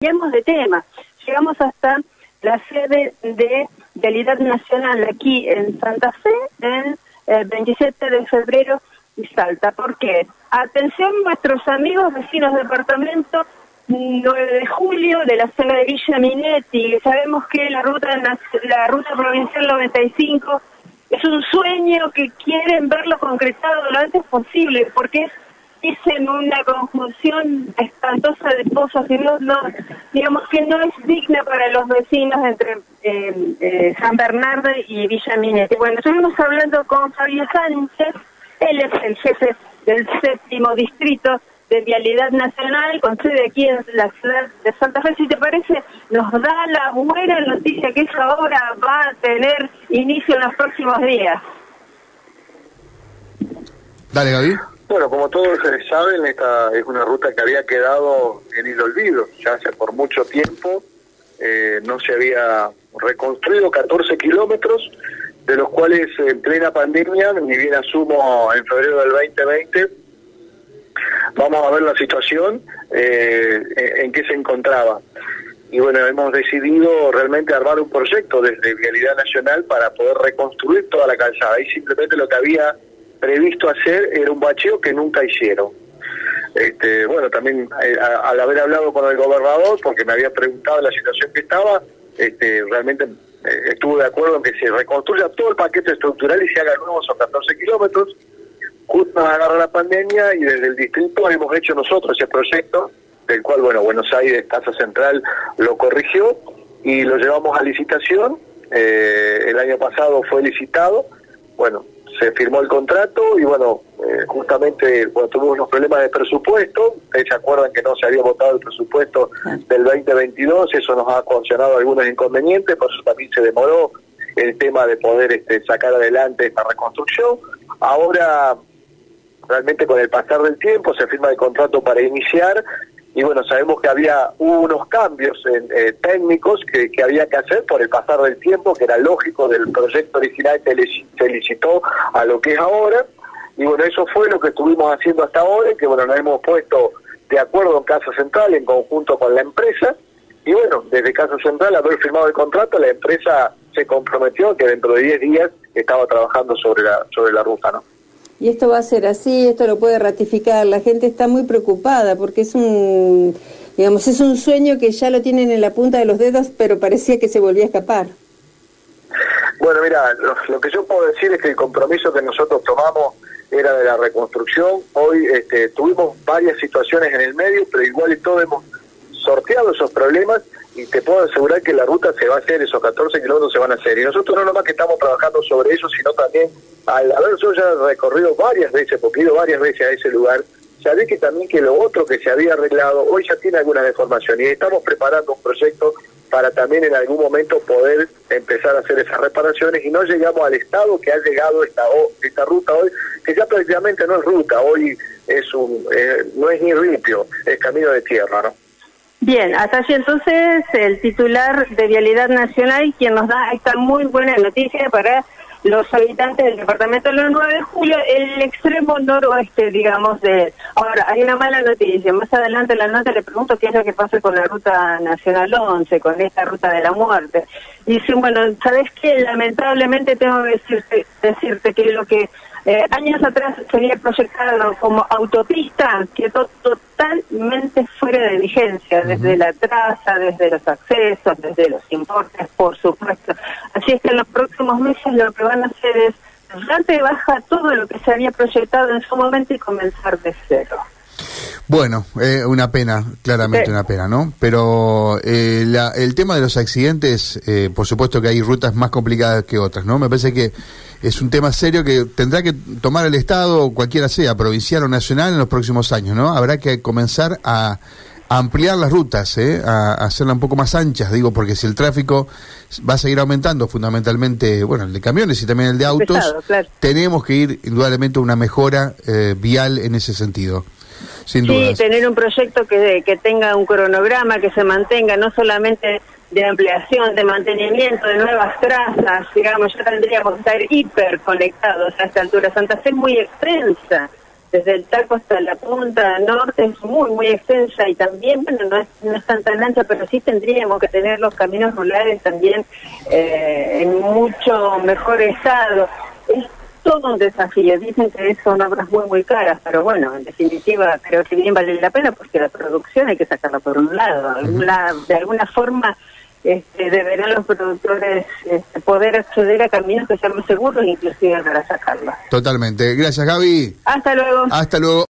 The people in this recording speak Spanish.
cambiamos de tema. Llegamos hasta la sede de Realidad Nacional aquí en Santa Fe, el 27 de febrero y Salta. ¿Por qué? Atención nuestros amigos vecinos de departamento 9 de julio de la zona de Villa Minetti. Sabemos que la ruta la ruta provincial 95 es un sueño que quieren verlo concretado lo antes posible, porque es dicen una conjunción espantosa de pozos que no, digamos que no es digna para los vecinos entre eh, eh, San Bernardo y Villa Minetti. Bueno, estuvimos hablando con Fabio Sánchez, él es el jefe del séptimo distrito de Vialidad Nacional, con sede aquí en la ciudad de Santa Fe. Si te parece, nos da la buena noticia que esa obra va a tener inicio en los próximos días. Dale, Gaby. Bueno, como todos saben, esta es una ruta que había quedado en el olvido, ya hace por mucho tiempo eh, no se había reconstruido 14 kilómetros, de los cuales en plena pandemia, ni bien asumo en febrero del 2020, vamos a ver la situación eh, en que se encontraba. Y bueno, hemos decidido realmente armar un proyecto desde Vialidad Nacional para poder reconstruir toda la calzada. Y simplemente lo que había previsto hacer era un bacheo que nunca hicieron. Este, bueno, también eh, al haber hablado con el gobernador, porque me había preguntado la situación que estaba, este, realmente eh, estuve de acuerdo en que se reconstruya todo el paquete estructural y se haga nuevo, son 14 kilómetros. Justo nos agarra la pandemia y desde el distrito hemos hecho nosotros ese proyecto, del cual, bueno, Buenos Aires, Casa Central, lo corrigió y lo llevamos a licitación. Eh, el año pasado fue licitado. Bueno, se firmó el contrato y bueno, eh, justamente cuando tuvimos unos problemas de presupuesto, ustedes se acuerdan que no se había votado el presupuesto del 2022, eso nos ha ocasionado algunos inconvenientes, por eso también se demoró el tema de poder este, sacar adelante esta reconstrucción. Ahora, realmente con el pasar del tiempo, se firma el contrato para iniciar y bueno, sabemos que había unos cambios eh, técnicos que, había que hacer por el pasar del tiempo, que era lógico del proyecto original que se licitó a lo que es ahora, y bueno, eso fue lo que estuvimos haciendo hasta ahora, que bueno, nos hemos puesto de acuerdo en Casa Central en conjunto con la empresa, y bueno, desde Casa Central, haber firmado el contrato, la empresa se comprometió que dentro de 10 días estaba trabajando sobre la, sobre la ruta, ¿no? Y esto va a ser así, esto lo puede ratificar. La gente está muy preocupada porque es un, digamos, es un sueño que ya lo tienen en la punta de los dedos, pero parecía que se volvía a escapar. Bueno, mira, lo, que yo puedo decir es que el compromiso que nosotros tomamos era de la reconstrucción. Hoy este, tuvimos varias situaciones en el medio, pero igual y todo hemos sorteado esos problemas y te puedo asegurar que la ruta se va a hacer, esos 14 kilómetros se van a hacer. Y nosotros no nomás que estamos trabajando sobre eso, sino también al haber yo ya recorrido varias veces, porque he ido varias veces a ese lugar, sabía que también que lo otro que se había arreglado hoy ya tiene alguna deformación y estamos preparando un proyecto para también en algún momento poder empezar a hacer esas reparaciones y no llegamos al estado que ha llegado esta esta ruta hoy, que ya prácticamente no es ruta, hoy es un eh, no es ni ripio, es camino de tierra, ¿no? Bien, hasta allí entonces el titular de Vialidad Nacional, quien nos da esta muy buena noticia para los habitantes del departamento del 9 de julio, el extremo noroeste, digamos, de... Ahora, hay una mala noticia. Más adelante en la nota le pregunto qué es lo que pasa con la ruta nacional 11, con esta ruta de la muerte. Dicen, bueno, ¿sabes qué? Lamentablemente tengo que decirte, decirte que lo que eh, años atrás se había proyectado como autopista, quedó totalmente fuera de vigencia, desde la traza, desde los accesos, desde los importes, por supuesto. Así es que en los próximos meses lo que van a hacer es darte baja todo lo que se había proyectado en su momento y comenzar de cero. Bueno, eh, una pena, claramente una pena, ¿no? Pero eh, el tema de los accidentes, eh, por supuesto que hay rutas más complicadas que otras, ¿no? Me parece que es un tema serio que tendrá que tomar el Estado, cualquiera sea, provincial o nacional, en los próximos años, ¿no? Habrá que comenzar a, ampliar las rutas, ¿eh? a, hacerlas un poco más anchas, digo, porque si el tráfico va a seguir aumentando, fundamentalmente, bueno, el de camiones y también el de autos, tenemos que ir indudablemente a una mejora vial en ese sentido sí, tener un proyecto que, que tenga un cronograma, que se mantenga no solamente de ampliación, de mantenimiento, de nuevas trazas, digamos, ya tendríamos que estar hiper conectados a esta altura. Santa Fe es muy extensa, desde el taco hasta la punta norte es muy, muy extensa y también, bueno, no es, no es tan tan ancha, pero sí tendríamos que tener los caminos rurales también eh, en mucho mejor estado. Es todo un desafío. Dicen que son obras muy, muy caras, pero bueno, en definitiva creo que bien vale la pena porque la producción hay que sacarla por un lado. de alguna forma este, deberán los productores este, poder acceder a caminos que sean más seguros, inclusive para sacarla. Totalmente. Gracias, Gaby. Hasta luego. Hasta luego.